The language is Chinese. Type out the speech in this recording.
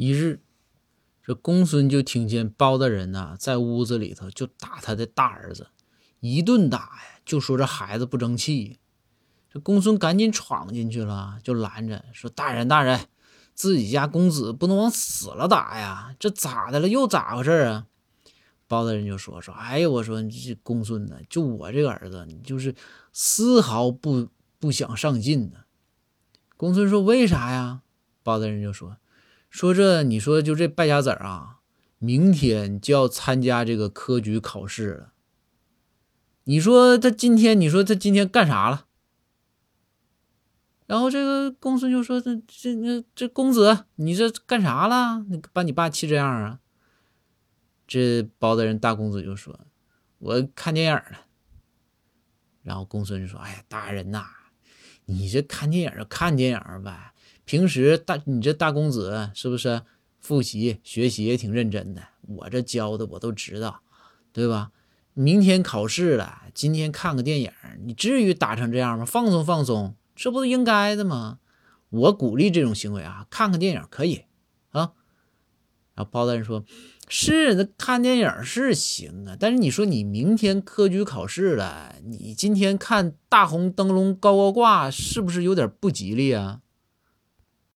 一日，这公孙就听见包大人呐在屋子里头就打他的大儿子，一顿打呀，就说这孩子不争气。这公孙赶紧闯进去了，就拦着说：“大人，大人，自己家公子不能往死了打呀，这咋的了？又咋回事啊？”包大人就说：“说，哎呀，我说这公孙呢，就我这个儿子，你就是丝毫不不想上进呢。”公孙说：“为啥呀？”包大人就说：“说这你说就这败家子儿啊，明天就要参加这个科举考试了。你说他今天，你说他今天干啥了？”然后这个公孙就说：“这这这这公子，你这干啥了？你把你爸气这样啊？”这包大人大公子就说：“我看电影了。”然后公孙就说：“哎呀，大人呐，你这看电影就看电影呗。平时大你这大公子是不是复习学习也挺认真的？我这教的我都知道，对吧？明天考试了，今天看个电影，你至于打成这样吗？放松放松。”这不是应该的吗？我鼓励这种行为啊，看看电影可以啊。然后包大人说：“是，那看电影是行啊，但是你说你明天科举考试了，你今天看大红灯笼高高挂，是不是有点不吉利啊？”